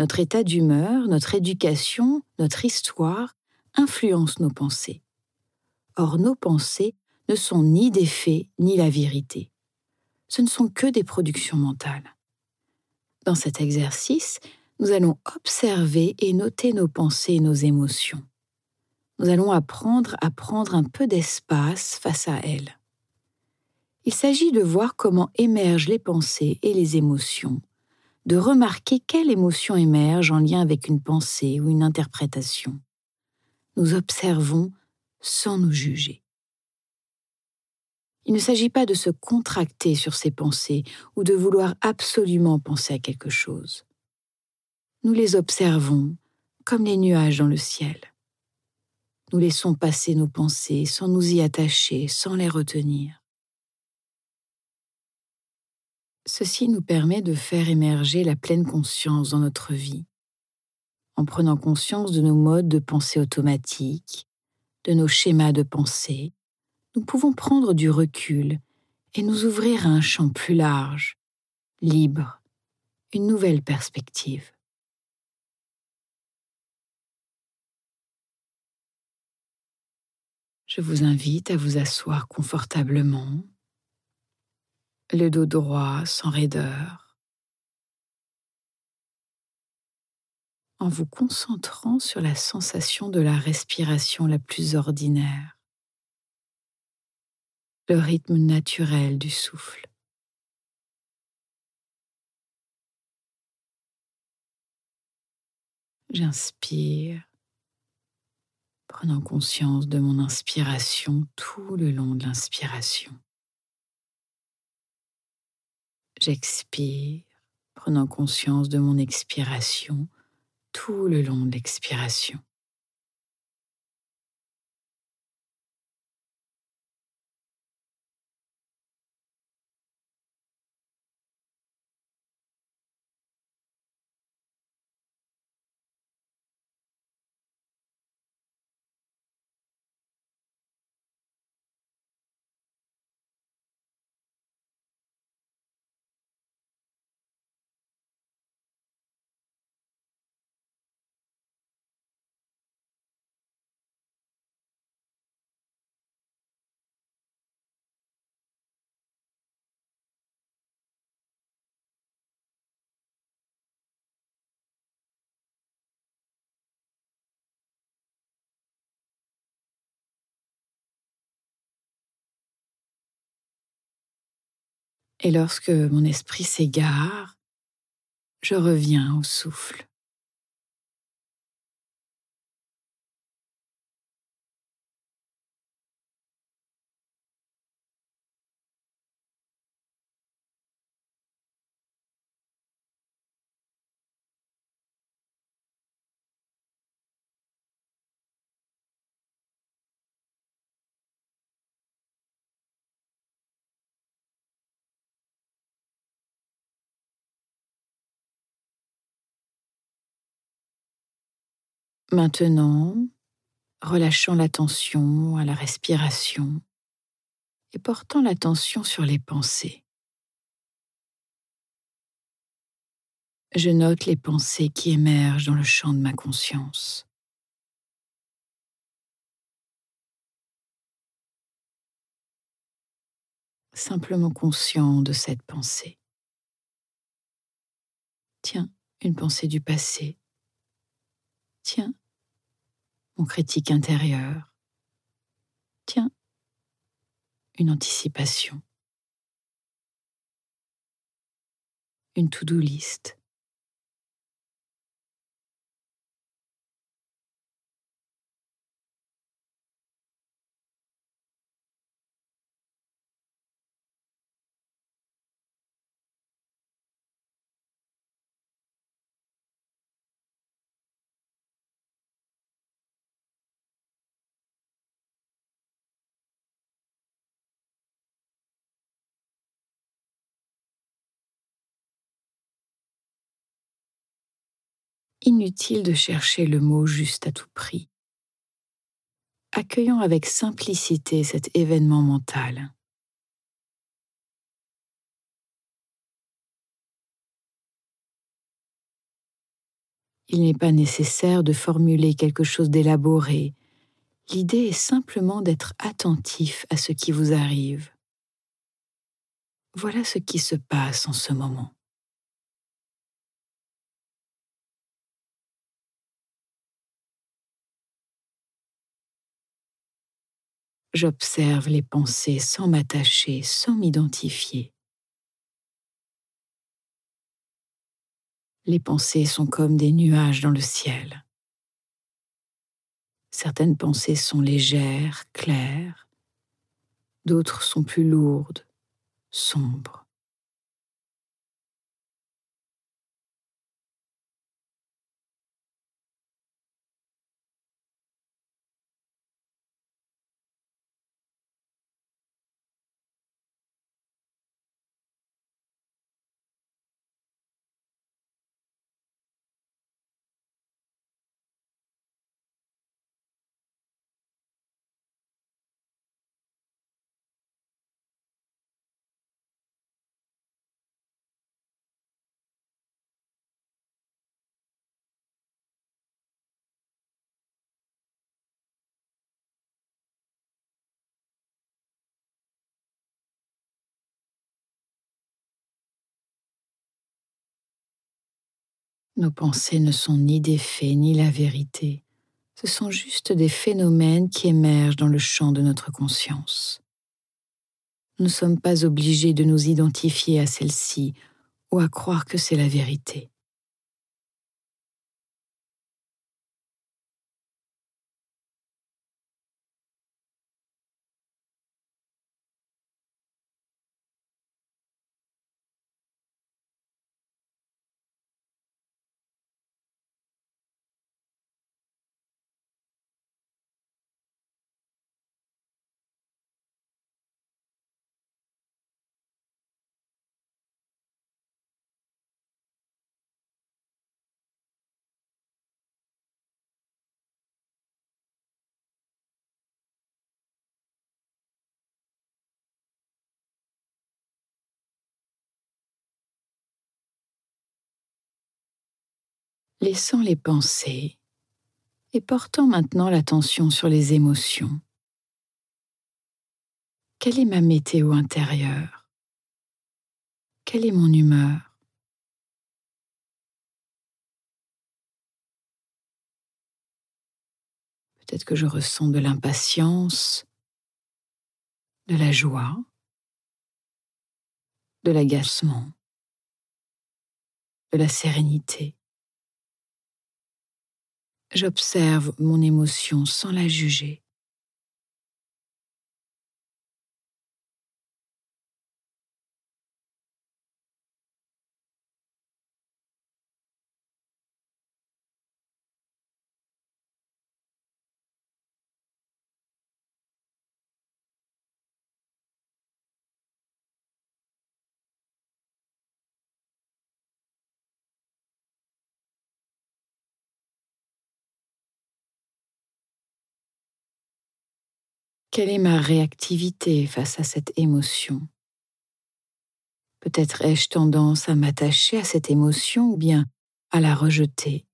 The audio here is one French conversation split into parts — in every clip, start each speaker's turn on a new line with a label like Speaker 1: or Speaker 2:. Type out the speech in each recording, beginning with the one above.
Speaker 1: notre état d'humeur, notre éducation, notre histoire influencent nos pensées. Or, nos pensées ne sont ni des faits ni la vérité. Ce ne sont que des productions mentales. Dans cet exercice, nous allons observer et noter nos pensées et nos émotions. Nous allons apprendre à prendre un peu d'espace face à elles. Il s'agit de voir comment émergent les pensées et les émotions, de remarquer quelle émotion émerge en lien avec une pensée ou une interprétation. Nous observons sans nous juger. Il ne s'agit pas de se contracter sur ses pensées ou de vouloir absolument penser à quelque chose nous les observons comme les nuages dans le ciel. Nous laissons passer nos pensées sans nous y attacher, sans les retenir. Ceci nous permet de faire émerger la pleine conscience dans notre vie, en prenant conscience de nos modes de pensée automatiques, de nos schémas de pensée, nous pouvons prendre du recul et nous ouvrir à un champ plus large, libre, une nouvelle perspective. Je vous invite à vous asseoir confortablement, le dos droit sans raideur, en vous concentrant sur la sensation de la respiration la plus ordinaire, le rythme naturel du souffle. J'inspire prenant conscience de mon inspiration tout le long de l'inspiration. J'expire, prenant conscience de mon expiration tout le long de l'expiration. Et lorsque mon esprit s'égare, je reviens au souffle. Maintenant, relâchant l'attention à la respiration et portant l'attention sur les pensées. Je note les pensées qui émergent dans le champ de ma conscience. Simplement conscient de cette pensée. Tiens, une pensée du passé. Tiens, critique intérieur. Tiens, une anticipation. Une to-do list. Inutile de chercher le mot juste à tout prix. Accueillons avec simplicité cet événement mental. Il n'est pas nécessaire de formuler quelque chose d'élaboré. L'idée est simplement d'être attentif à ce qui vous arrive. Voilà ce qui se passe en ce moment. J'observe les pensées sans m'attacher, sans m'identifier. Les pensées sont comme des nuages dans le ciel. Certaines pensées sont légères, claires, d'autres sont plus lourdes, sombres. Nos pensées ne sont ni des faits ni la vérité, ce sont juste des phénomènes qui émergent dans le champ de notre conscience. Nous ne sommes pas obligés de nous identifier à celle-ci ou à croire que c'est la vérité. Laissant les pensées et portant maintenant l'attention sur les émotions. Quelle est ma météo intérieure? Quelle est mon humeur? Peut-être que je ressens de l'impatience, de la joie, de l'agacement, de la sérénité. J'observe mon émotion sans la juger. Quelle est ma réactivité face à cette émotion? Peut-être ai-je tendance à m'attacher à cette émotion ou bien à la rejeter.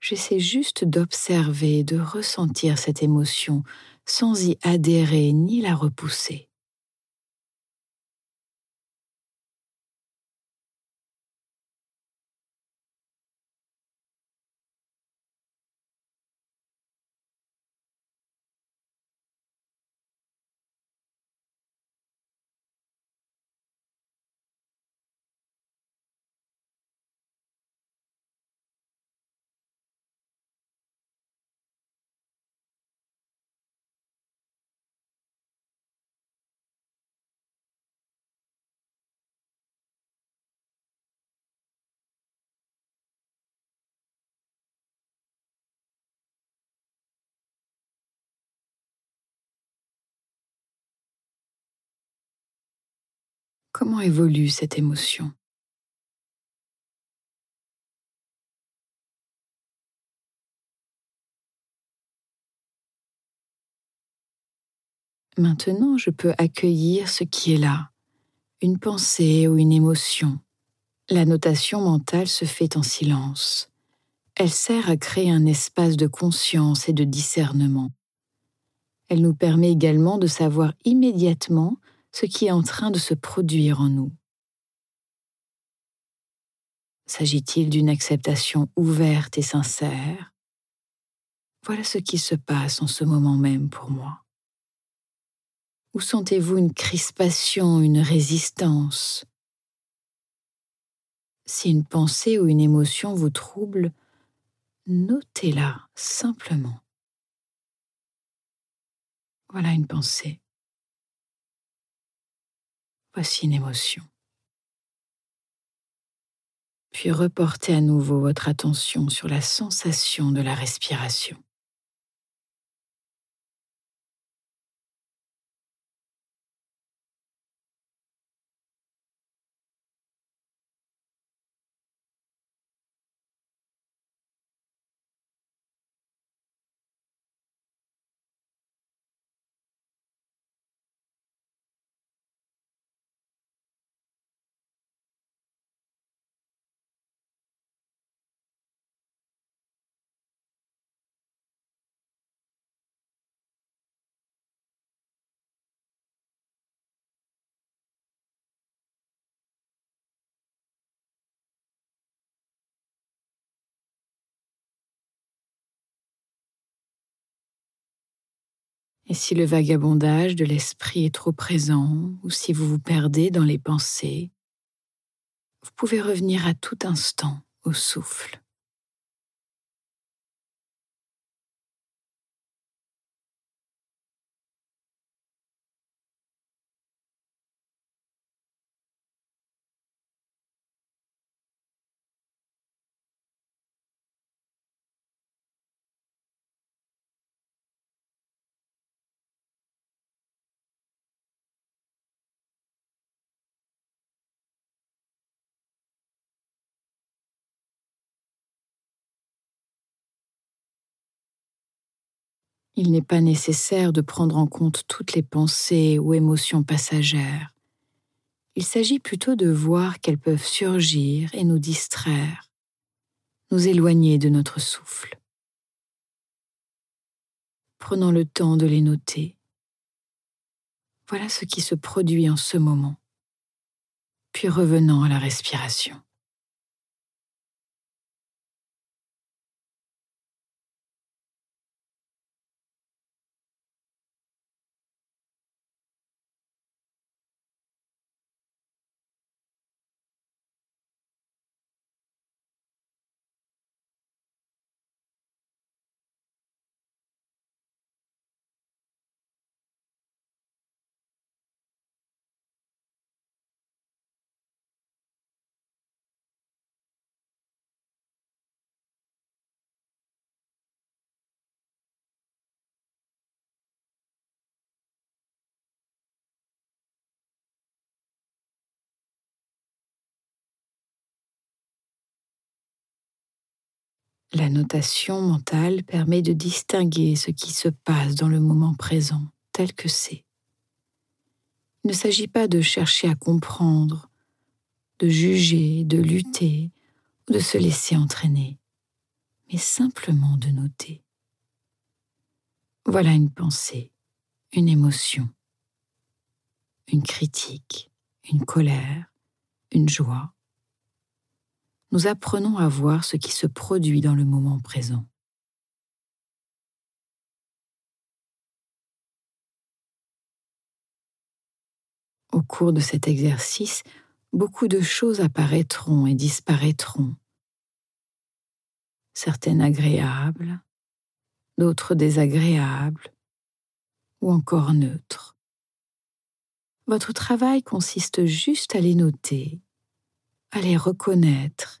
Speaker 1: J'essaie juste d'observer, de ressentir cette émotion sans y adhérer ni la repousser. Comment évolue cette émotion? Maintenant, je peux accueillir ce qui est là, une pensée ou une émotion, La notation mentale se fait en silence. Elle sert à créer un espace de conscience et de discernement. Elle nous permet également de savoir immédiatement ce qui est en train de se produire en nous. S'agit-il d'une acceptation ouverte et sincère? Voilà ce qui se passe en ce moment même pour moi. Ou sentez-vous une crispation, une résistance? Si une pensée ou une émotion vous trouble, notez-la simplement. Voilà une pensée. Voici une émotion. Puis reportez à nouveau votre attention sur la sensation de la respiration. Et si le vagabondage de l'esprit est trop présent ou si vous vous perdez dans les pensées, vous pouvez revenir à tout instant au souffle. Il n'est pas nécessaire de prendre en compte toutes les pensées ou émotions passagères. Il s'agit plutôt de voir qu'elles peuvent surgir et nous distraire, nous éloigner de notre souffle. Prenons le temps de les noter. Voilà ce qui se produit en ce moment, puis revenons à la respiration. La notation mentale permet de distinguer ce qui se passe dans le moment présent tel que c'est. Il ne s'agit pas de chercher à comprendre, de juger, de lutter ou de se laisser entraîner, mais simplement de noter. Voilà une pensée, une émotion, une critique, une colère, une joie, nous apprenons à voir ce qui se produit dans le moment présent. Au cours de cet exercice, beaucoup de choses apparaîtront et disparaîtront, certaines agréables, d'autres désagréables, ou encore neutres. Votre travail consiste juste à les noter, à les reconnaître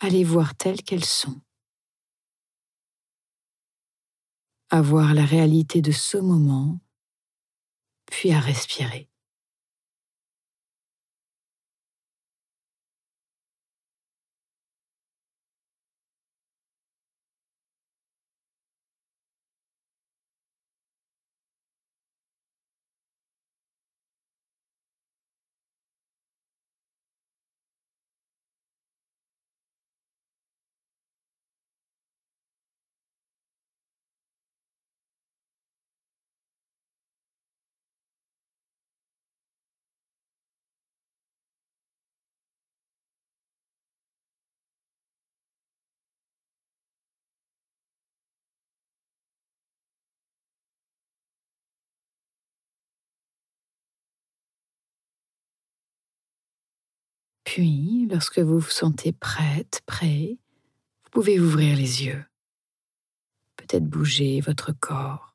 Speaker 1: à les voir telles qu'elles sont, à voir la réalité de ce moment, puis à respirer. Puis, lorsque vous vous sentez prête, prêt, vous pouvez ouvrir les yeux. Peut-être bouger votre corps